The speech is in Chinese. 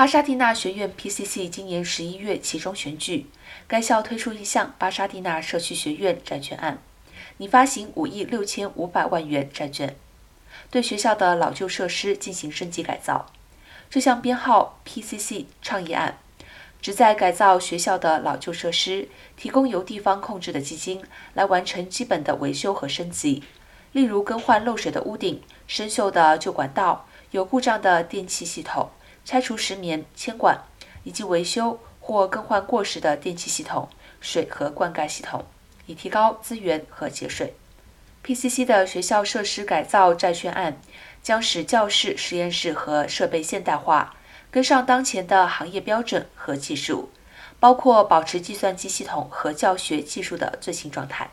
巴沙蒂纳学院 （PCC） 今年十一月其中选举，该校推出一项巴沙蒂纳社区学院债券案，拟发行五亿六千五百万元债券，对学校的老旧设施进行升级改造。这项编号 PCC 倡议案，旨在改造学校的老旧设施，提供由地方控制的基金来完成基本的维修和升级，例如更换漏水的屋顶、生锈的旧管道、有故障的电气系统。拆除石棉、铅管，以及维修或更换过时的电气系统、水和灌溉系统，以提高资源和节水。PCC 的学校设施改造债券案将使教室、实验室和设备现代化，跟上当前的行业标准和技术，包括保持计算机系统和教学技术的最新状态。